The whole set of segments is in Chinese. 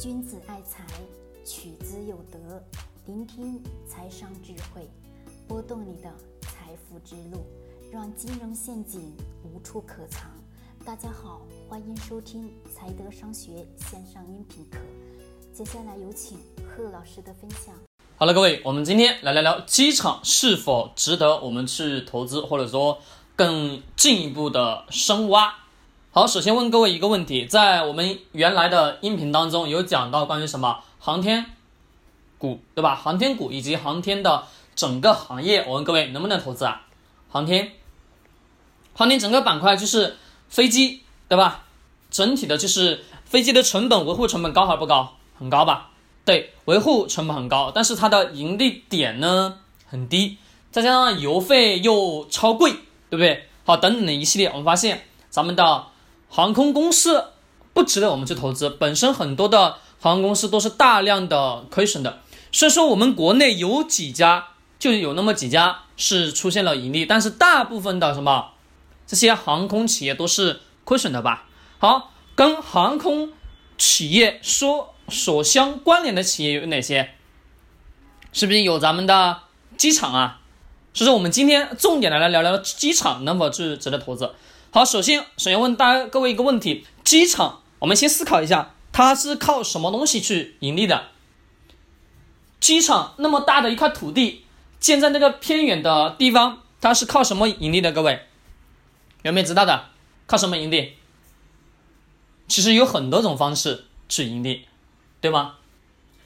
君子爱财，取之有德。聆听财商智慧，拨动你的财富之路，让金融陷阱无处可藏。大家好，欢迎收听财德商学线上音频课。接下来有请贺老师的分享。好了，各位，我们今天来聊聊机场是否值得我们去投资，或者说更进一步的深挖。好，首先问各位一个问题，在我们原来的音频当中有讲到关于什么航天股，对吧？航天股以及航天的整个行业，我问各位能不能投资啊？航天，航天整个板块就是飞机，对吧？整体的就是飞机的成本，维护成本高还是不高？很高吧？对，维护成本很高，但是它的盈利点呢很低，再加上油费又超贵，对不对？好，等等的一系列，我们发现咱们的。航空公司不值得我们去投资，本身很多的航空公司都是大量的亏损的。虽然说我们国内有几家，就有那么几家是出现了盈利，但是大部分的什么这些航空企业都是亏损的吧？好，跟航空企业说所相关联的企业有哪些？是不是有咱们的机场啊？所以说我们今天重点来来聊聊机场能否是值得投资。好，首先，首先问大家各位一个问题：机场，我们先思考一下，它是靠什么东西去盈利的？机场那么大的一块土地，建在那个偏远的地方，它是靠什么盈利的？各位有没有知道的？靠什么盈利？其实有很多种方式去盈利，对吗？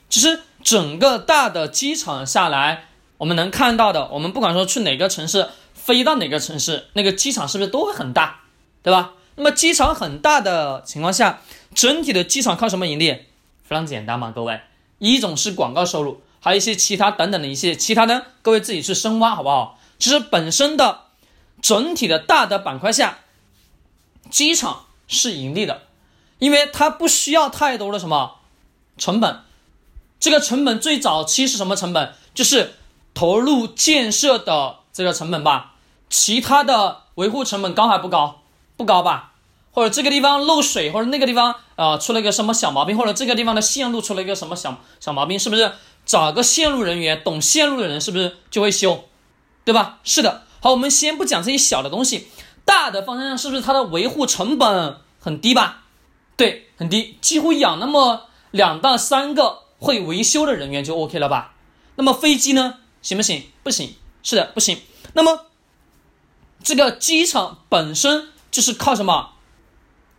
其实整个大的机场下来，我们能看到的，我们不管说去哪个城市。飞到哪个城市，那个机场是不是都会很大，对吧？那么机场很大的情况下，整体的机场靠什么盈利？非常简单嘛，各位，一种是广告收入，还有一些其他等等的一些其他的，各位自己去深挖好不好？其实本身的整体的大的板块下，机场是盈利的，因为它不需要太多的什么成本，这个成本最早期是什么成本？就是投入建设的这个成本吧。其他的维护成本高还不高？不高吧？或者这个地方漏水，或者那个地方啊出了一个什么小毛病，或者这个地方的线路出了一个什么小小毛病，是不是找个线路人员懂线路的人是不是就会修？对吧？是的。好，我们先不讲这些小的东西，大的方向上是不是它的维护成本很低吧？对，很低，几乎养那么两到三个会维修的人员就 OK 了吧？那么飞机呢？行不行？不行。是的，不行。那么。这个机场本身就是靠什么？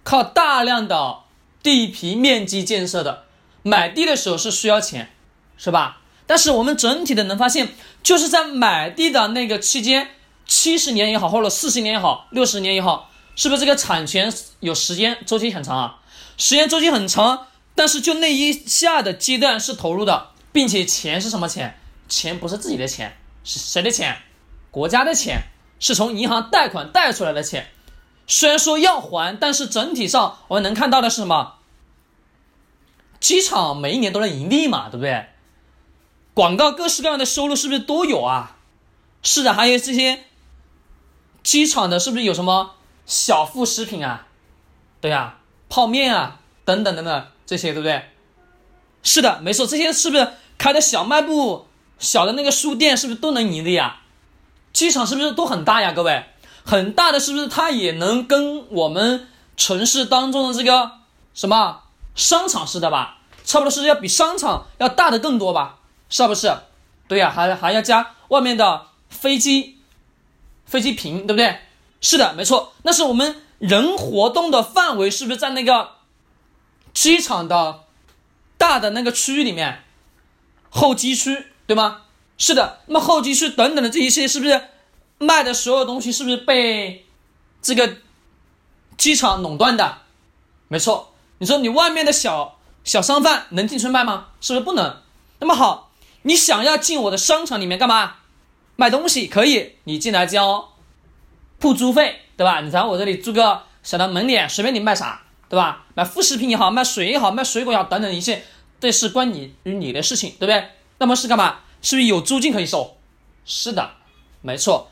靠大量的地皮面积建设的。买地的时候是需要钱，是吧？但是我们整体的能发现，就是在买地的那个期间，七十年也好，或者四十年也好，六十年也好，是不是这个产权有时间周期很长啊？时间周期很长，但是就那一下的阶段是投入的，并且钱是什么钱？钱不是自己的钱，是谁的钱？国家的钱。是从银行贷款贷出来的钱，虽然说要还，但是整体上我们能看到的是什么？机场每一年都在盈利嘛，对不对？广告各式各样的收入是不是都有啊？是的，还有这些机场的，是不是有什么小副食品啊？对呀，泡面啊，等等等等这些，对不对？是的，没错，这些是不是开的小卖部、小的那个书店，是不是都能盈利啊？机场是不是都很大呀？各位，很大的是不是它也能跟我们城市当中的这个什么商场似的吧？差不多是要比商场要大的更多吧？是不是？对呀，还还要加外面的飞机飞机坪，对不对？是的，没错，那是我们人活动的范围，是不是在那个机场的大的那个区域里面候机区，对吗？是的，那么候机区等等的这一些，是不是卖的所有东西是不是被这个机场垄断的？没错，你说你外面的小小商贩能进去卖吗？是不是不能？那么好，你想要进我的商场里面干嘛？卖东西可以，你进来交铺租费，对吧？你在我这里租个小的门脸，随便你卖啥，对吧？卖副食品也好，卖水也好，卖水果也好，等等一切，这是关你与你的事情，对不对？那么是干嘛？是不是有租金可以收？是的，没错。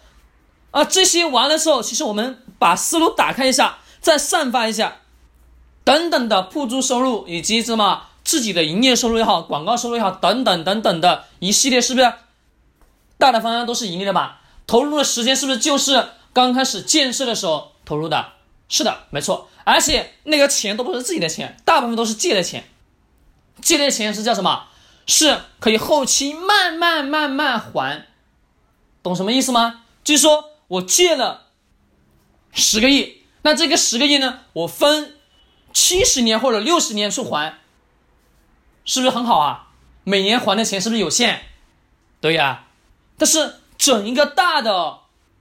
啊，这些完了之后，其实我们把思路打开一下，再散发一下，等等的铺租收入以及什么自己的营业收入也好，广告收入也好，等等等等的一系列，是不是大的方向都是盈利的吧？投入的时间是不是就是刚开始建设的时候投入的？是的，没错。而且那个钱都不是自己的钱，大部分都是借的钱。借的钱是叫什么？是可以后期慢慢慢慢还，懂什么意思吗？就是说我借了十个亿，那这个十个亿呢，我分七十年或者六十年去还，是不是很好啊？每年还的钱是不是有限？对呀，但是整一个大的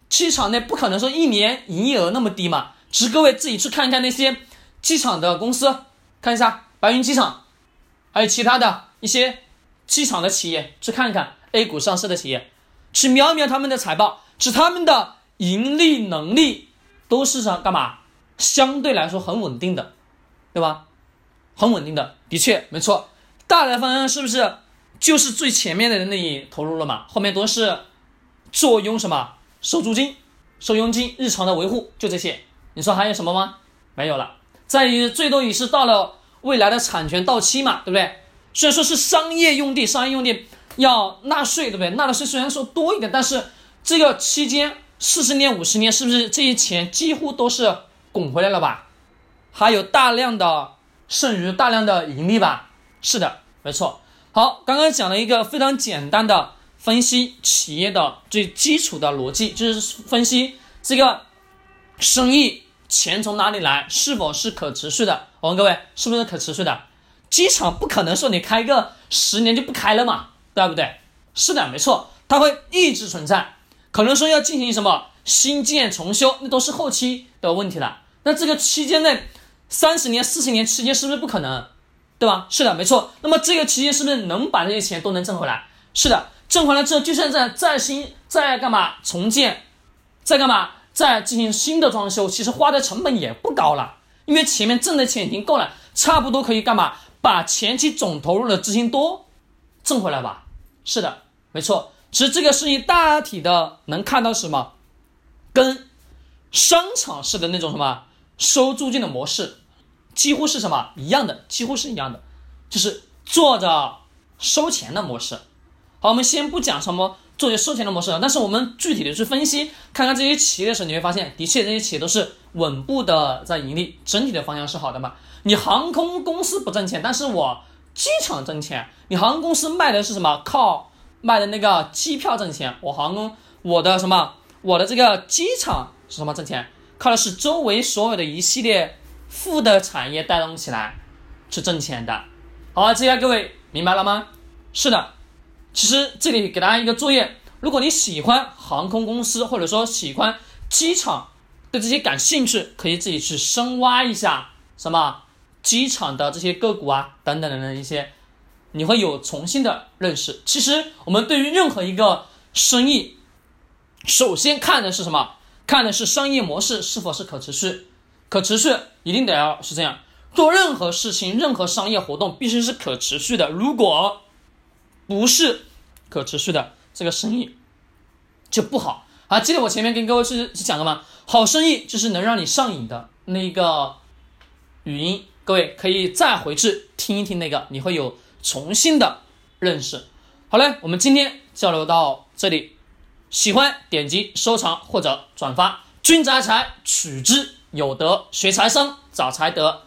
机场内不可能说一年营业额那么低嘛。只是各位自己去看一看那些机场的公司，看一下白云机场，还有其他的一些机场的企业，去看一看 A 股上市的企业，去瞄瞄他们的财报，是他们的盈利能力都是啥干嘛？相对来说很稳定的，对吧？很稳定的，的确没错。大的方向是不是就是最前面的那里投入了嘛？后面都是坐拥什么收租金、收佣金、日常的维护，就这些。你说还有什么吗？没有了。再于最多也是到了未来的产权到期嘛，对不对？虽然说是商业用地，商业用地要纳税，对不对？纳的税虽然说多一点，但是这个期间四十年、五十年，是不是这些钱几乎都是滚回来了吧？还有大量的剩余、大量的盈利吧？是的，没错。好，刚刚讲了一个非常简单的分析企业的最基础的逻辑，就是分析这个生意。钱从哪里来？是否是可持续的？我问各位，是不是可持续的？机场不可能说你开个十年就不开了嘛，对不对？是的，没错，它会一直存在。可能说要进行什么新建重修，那都是后期的问题了。那这个期间内，三十年、四十年期间是不是不可能？对吧？是的，没错。那么这个期间是不是能把这些钱都能挣回来？是的，挣回来之后，就算在再新再干嘛重建，再干嘛？再进行新的装修，其实花的成本也不高了，因为前面挣的钱已经够了，差不多可以干嘛？把前期总投入的资金多挣回来吧。是的，没错。其实这个是一大体的能看到什么，跟商场式的那种什么收租金的模式，几乎是什么一样的，几乎是一样的，就是做着收钱的模式。好，我们先不讲什么。作为收钱的模式，但是我们具体的去分析，看看这些企业的时候，你会发现，的确这些企业都是稳步的在盈利，整体的方向是好的嘛。你航空公司不挣钱，但是我机场挣钱。你航空公司卖的是什么？靠卖的那个机票挣钱。我航空我的什么？我的这个机场是什么挣钱？靠的是周围所有的一系列副的产业带动起来去挣钱的。好，这些各位明白了吗？是的。其实这里给大家一个作业，如果你喜欢航空公司或者说喜欢机场对这些感兴趣，可以自己去深挖一下什么机场的这些个股啊等等等等一些，你会有重新的认识。其实我们对于任何一个生意，首先看的是什么？看的是商业模式是否是可持续，可持续一定得要是这样，做任何事情、任何商业活动必须是可持续的。如果不是可持续的这个生意就不好啊！记得我前面跟各位是是讲的吗？好生意就是能让你上瘾的那个语音，各位可以再回去听一听那个，你会有重新的认识。好嘞，我们今天交流到这里，喜欢点击收藏或者转发。君宅财取之有德，学财生找财德。